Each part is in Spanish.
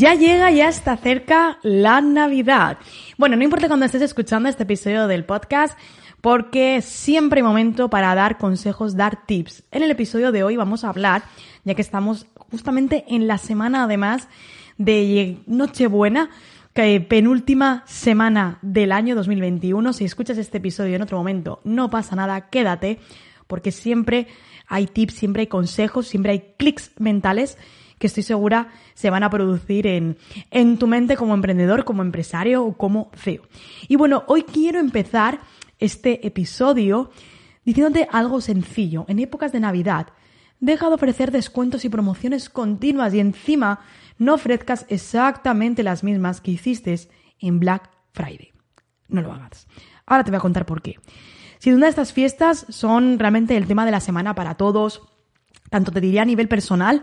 Ya llega, ya está cerca la Navidad. Bueno, no importa cuando estés escuchando este episodio del podcast, porque siempre hay momento para dar consejos, dar tips. En el episodio de hoy vamos a hablar, ya que estamos justamente en la semana además de Nochebuena, que penúltima semana del año 2021. Si escuchas este episodio en otro momento, no pasa nada, quédate, porque siempre hay tips, siempre hay consejos, siempre hay clics mentales que estoy segura se van a producir en, en tu mente como emprendedor, como empresario o como CEO. Y bueno, hoy quiero empezar este episodio diciéndote algo sencillo. En épocas de Navidad, deja de ofrecer descuentos y promociones continuas y encima no ofrezcas exactamente las mismas que hiciste en Black Friday. No lo hagas. Ahora te voy a contar por qué. Si una de estas fiestas son realmente el tema de la semana para todos, tanto te diría a nivel personal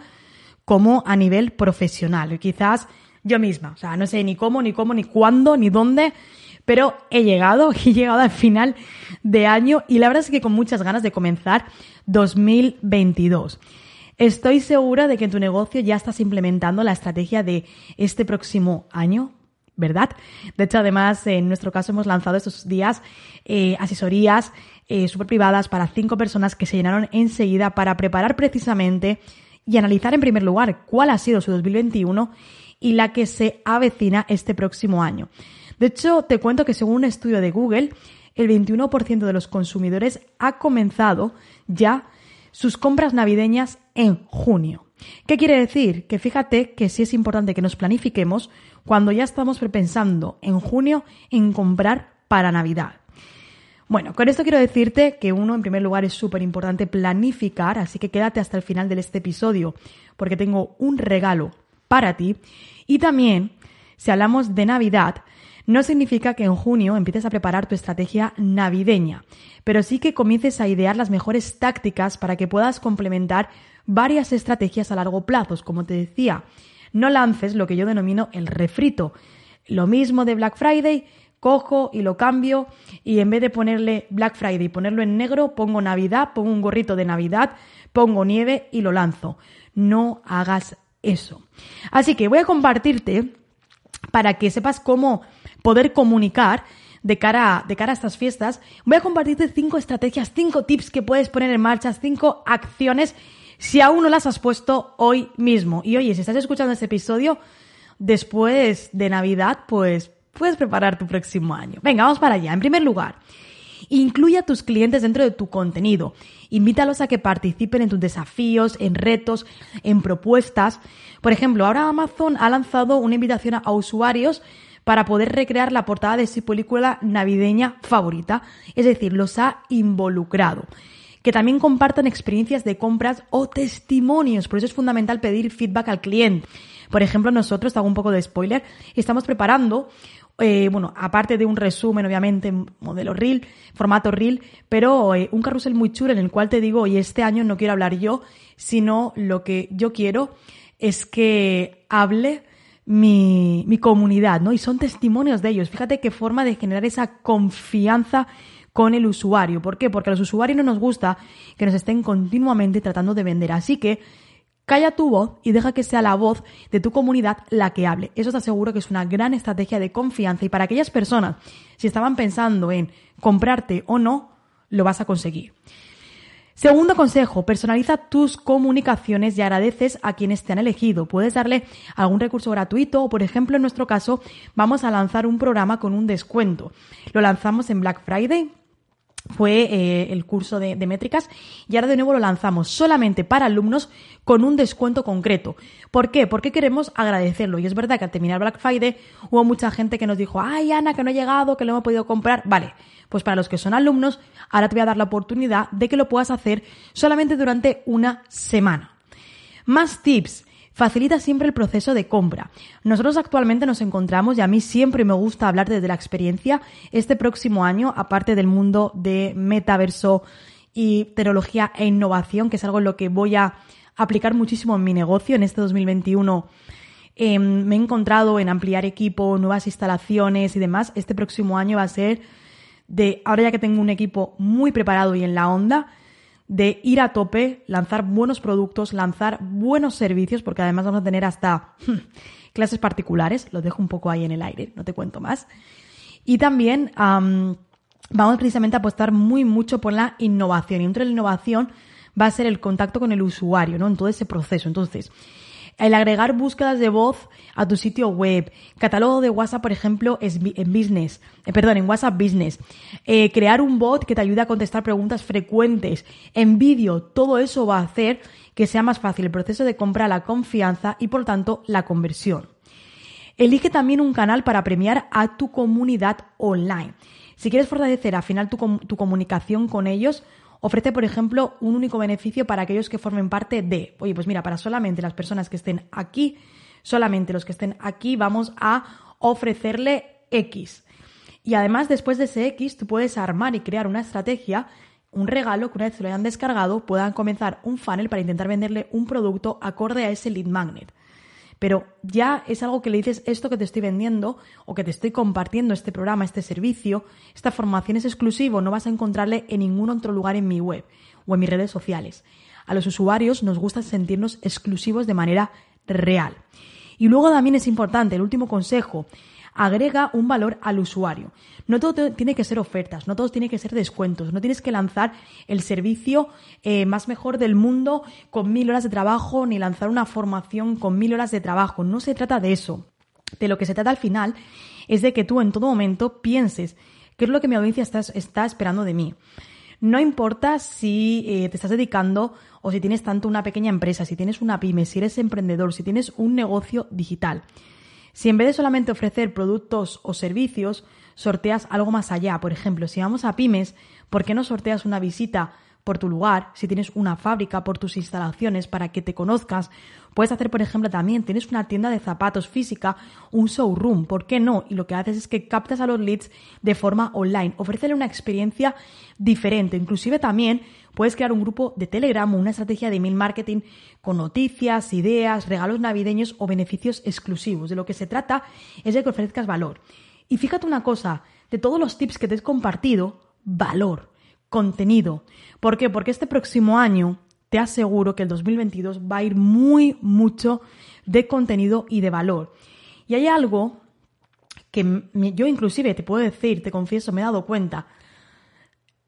como a nivel profesional. Quizás yo misma, o sea, no sé ni cómo, ni cómo, ni cuándo, ni dónde, pero he llegado, he llegado al final de año y la verdad es que con muchas ganas de comenzar 2022. Estoy segura de que en tu negocio ya estás implementando la estrategia de este próximo año, ¿verdad? De hecho, además, en nuestro caso hemos lanzado estos días eh, asesorías eh, súper privadas para cinco personas que se llenaron enseguida para preparar precisamente y analizar en primer lugar cuál ha sido su 2021 y la que se avecina este próximo año. De hecho, te cuento que según un estudio de Google, el 21% de los consumidores ha comenzado ya sus compras navideñas en junio. ¿Qué quiere decir? Que fíjate que sí es importante que nos planifiquemos cuando ya estamos pensando en junio en comprar para Navidad. Bueno, con esto quiero decirte que uno, en primer lugar, es súper importante planificar, así que quédate hasta el final de este episodio porque tengo un regalo para ti. Y también, si hablamos de Navidad, no significa que en junio empieces a preparar tu estrategia navideña, pero sí que comiences a idear las mejores tácticas para que puedas complementar varias estrategias a largo plazo. Como te decía, no lances lo que yo denomino el refrito. Lo mismo de Black Friday, cojo y lo cambio y en vez de ponerle Black Friday y ponerlo en negro, pongo Navidad, pongo un gorrito de Navidad, pongo nieve y lo lanzo. No hagas eso. Así que voy a compartirte para que sepas cómo poder comunicar de cara, de cara a estas fiestas. Voy a compartirte cinco estrategias, cinco tips que puedes poner en marcha, cinco acciones si aún no las has puesto hoy mismo. Y oye, si estás escuchando este episodio después de Navidad, pues puedes preparar tu próximo año. Venga, vamos para allá. En primer lugar, incluye a tus clientes dentro de tu contenido. Invítalos a que participen en tus desafíos, en retos, en propuestas. Por ejemplo, ahora Amazon ha lanzado una invitación a usuarios para poder recrear la portada de su película navideña favorita. Es decir, los ha involucrado. Que también compartan experiencias de compras o testimonios. Por eso es fundamental pedir feedback al cliente. Por ejemplo, nosotros, hago un poco de spoiler, estamos preparando eh, bueno, aparte de un resumen, obviamente, modelo reel, formato reel, pero eh, un carrusel muy chulo en el cual te digo, y este año no quiero hablar yo, sino lo que yo quiero es que hable mi, mi comunidad, ¿no? Y son testimonios de ellos. Fíjate qué forma de generar esa confianza con el usuario. ¿Por qué? Porque a los usuarios no nos gusta que nos estén continuamente tratando de vender. Así que Calla tu voz y deja que sea la voz de tu comunidad la que hable. Eso te aseguro que es una gran estrategia de confianza y para aquellas personas, si estaban pensando en comprarte o no, lo vas a conseguir. Segundo consejo, personaliza tus comunicaciones y agradeces a quienes te han elegido. Puedes darle algún recurso gratuito o, por ejemplo, en nuestro caso, vamos a lanzar un programa con un descuento. Lo lanzamos en Black Friday, fue eh, el curso de, métricas y ahora de nuevo lo lanzamos solamente para alumnos con un descuento concreto. ¿Por qué? Porque queremos agradecerlo. Y es verdad que al terminar Black Friday hubo mucha gente que nos dijo, ay Ana, que no ha llegado, que lo hemos podido comprar. Vale, pues para los que son alumnos, ahora te voy a dar la oportunidad de que lo puedas hacer solamente durante una semana. Más tips. Facilita siempre el proceso de compra. Nosotros actualmente nos encontramos, y a mí siempre me gusta hablar desde la experiencia, este próximo año, aparte del mundo de metaverso y tecnología e innovación, que es algo en lo que voy a aplicar muchísimo en mi negocio en este 2021. Em, me he encontrado en ampliar equipo, nuevas instalaciones y demás. Este próximo año va a ser de, ahora ya que tengo un equipo muy preparado y en la onda, de ir a tope, lanzar buenos productos, lanzar buenos servicios, porque además vamos a tener hasta clases particulares, lo dejo un poco ahí en el aire, no te cuento más. Y también vamos precisamente a apostar muy mucho por la innovación. Y dentro de la innovación va a ser el contacto con el usuario, ¿no? En todo ese proceso. Entonces, el agregar búsquedas de voz a tu sitio web, catálogo de WhatsApp, por ejemplo, en business, eh, perdón, en WhatsApp Business, eh, crear un bot que te ayude a contestar preguntas frecuentes, en vídeo, todo eso va a hacer que sea más fácil el proceso de compra, la confianza y por tanto la conversión. Elige también un canal para premiar a tu comunidad online. Si quieres fortalecer al final tu comunicación con ellos, ofrece, por ejemplo, un único beneficio para aquellos que formen parte de, oye, pues mira, para solamente las personas que estén aquí, solamente los que estén aquí, vamos a ofrecerle X. Y además, después de ese X, tú puedes armar y crear una estrategia, un regalo que una vez lo hayan descargado, puedan comenzar un funnel para intentar venderle un producto acorde a ese lead magnet pero ya es algo que le dices esto que te estoy vendiendo o que te estoy compartiendo este programa, este servicio, esta formación es exclusivo, no vas a encontrarle en ningún otro lugar en mi web o en mis redes sociales. A los usuarios nos gusta sentirnos exclusivos de manera real. Y luego también es importante, el último consejo, agrega un valor al usuario. No todo tiene que ser ofertas, no todo tiene que ser descuentos, no tienes que lanzar el servicio eh, más mejor del mundo con mil horas de trabajo ni lanzar una formación con mil horas de trabajo. No se trata de eso. De lo que se trata al final es de que tú en todo momento pienses qué es lo que mi audiencia está, esperando de mí. No importa si eh, te estás dedicando o si tienes tanto una pequeña empresa, si tienes una pyme, si eres emprendedor, si tienes un negocio digital. Si en vez de solamente ofrecer productos o servicios, sorteas algo más allá, por ejemplo, si vamos a pymes, ¿por qué no sorteas una visita por tu lugar, si tienes una fábrica, por tus instalaciones, para que te conozcas. Puedes hacer, por ejemplo, también, tienes una tienda de zapatos física, un showroom, ¿por qué no? Y lo que haces es que captas a los leads de forma online, ofrécele una experiencia diferente. Inclusive también puedes crear un grupo de Telegram o una estrategia de email marketing con noticias, ideas, regalos navideños o beneficios exclusivos. De lo que se trata es de que ofrezcas valor. Y fíjate una cosa, de todos los tips que te he compartido, valor contenido. ¿Por qué? Porque este próximo año te aseguro que el 2022 va a ir muy mucho de contenido y de valor. Y hay algo que yo inclusive te puedo decir, te confieso, me he dado cuenta.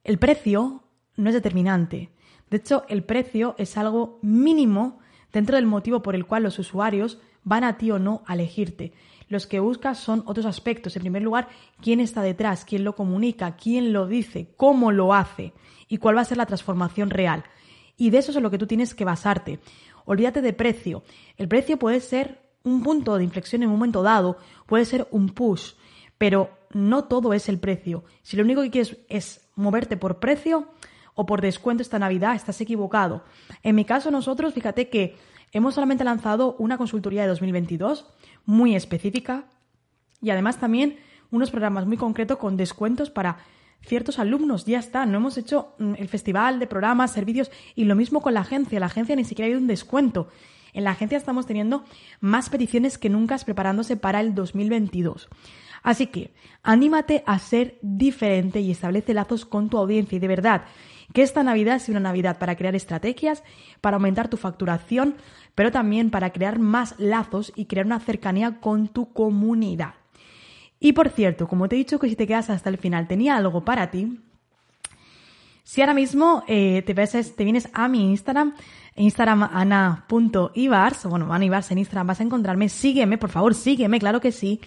El precio no es determinante. De hecho, el precio es algo mínimo dentro del motivo por el cual los usuarios van a ti o no a elegirte. Los que buscas son otros aspectos. En primer lugar, quién está detrás, quién lo comunica, quién lo dice, cómo lo hace y cuál va a ser la transformación real. Y de eso es en lo que tú tienes que basarte. Olvídate de precio. El precio puede ser un punto de inflexión en un momento dado, puede ser un push, pero no todo es el precio. Si lo único que quieres es moverte por precio o por descuento esta Navidad, estás equivocado. En mi caso, nosotros, fíjate que hemos solamente lanzado una consultoría de 2022 muy específica y además también unos programas muy concretos con descuentos para ciertos alumnos. Ya está, no hemos hecho mm, el festival de programas, servicios y lo mismo con la agencia. La agencia ni siquiera ha habido un descuento. En la agencia estamos teniendo más peticiones que nunca preparándose para el 2022. Así que anímate a ser diferente y establece lazos con tu audiencia y de verdad que esta Navidad sea una Navidad para crear estrategias, para aumentar tu facturación, pero también para crear más lazos y crear una cercanía con tu comunidad. Y por cierto, como te he dicho que si te quedas hasta el final tenía algo para ti, si ahora mismo eh, te, ves, te vienes a mi Instagram, Instagram ana.ibars, bueno, Ana Ibars en Instagram vas a encontrarme, sígueme, por favor, sígueme, claro que sí,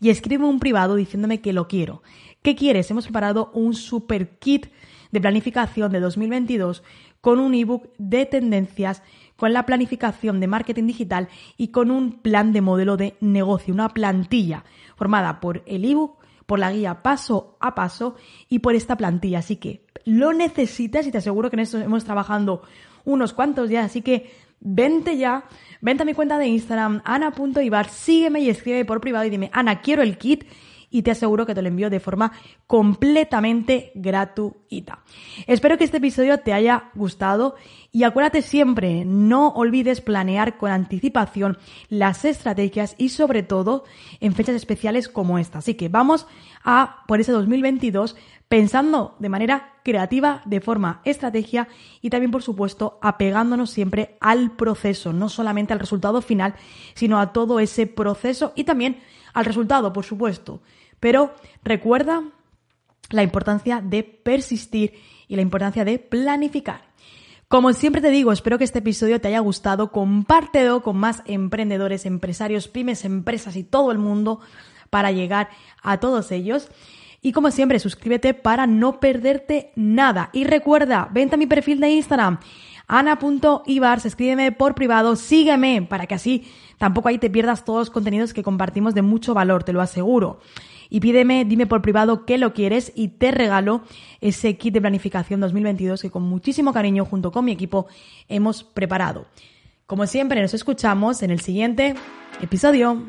y escríbeme un privado diciéndome que lo quiero. ¿Qué quieres? Hemos preparado un super kit de planificación de 2022 con un ebook de tendencias, con la planificación de marketing digital y con un plan de modelo de negocio, una plantilla formada por el ebook, por la guía paso a paso y por esta plantilla. Así que lo necesitas y te aseguro que en esto hemos trabajando unos cuantos ya, así que vente ya, vente a mi cuenta de Instagram, ana.ibar, sígueme y escribe por privado y dime, Ana, quiero el kit y te aseguro que te lo envío de forma completamente gratuita. Espero que este episodio te haya gustado y acuérdate siempre, no olvides planear con anticipación las estrategias y sobre todo en fechas especiales como esta. Así que vamos a por ese 2022 pensando de manera creativa, de forma estrategia y también, por supuesto, apegándonos siempre al proceso, no solamente al resultado final, sino a todo ese proceso y también al resultado, por supuesto. Pero recuerda la importancia de persistir y la importancia de planificar. Como siempre te digo, espero que este episodio te haya gustado. Compártelo con más emprendedores, empresarios, pymes, empresas y todo el mundo para llegar a todos ellos. Y como siempre, suscríbete para no perderte nada. Y recuerda, vente a mi perfil de Instagram, ana.ibars, escríbeme por privado, sígueme para que así tampoco ahí te pierdas todos los contenidos que compartimos de mucho valor, te lo aseguro y pídeme, dime por privado qué lo quieres y te regalo ese kit de planificación 2022 que con muchísimo cariño junto con mi equipo hemos preparado. Como siempre, nos escuchamos en el siguiente episodio.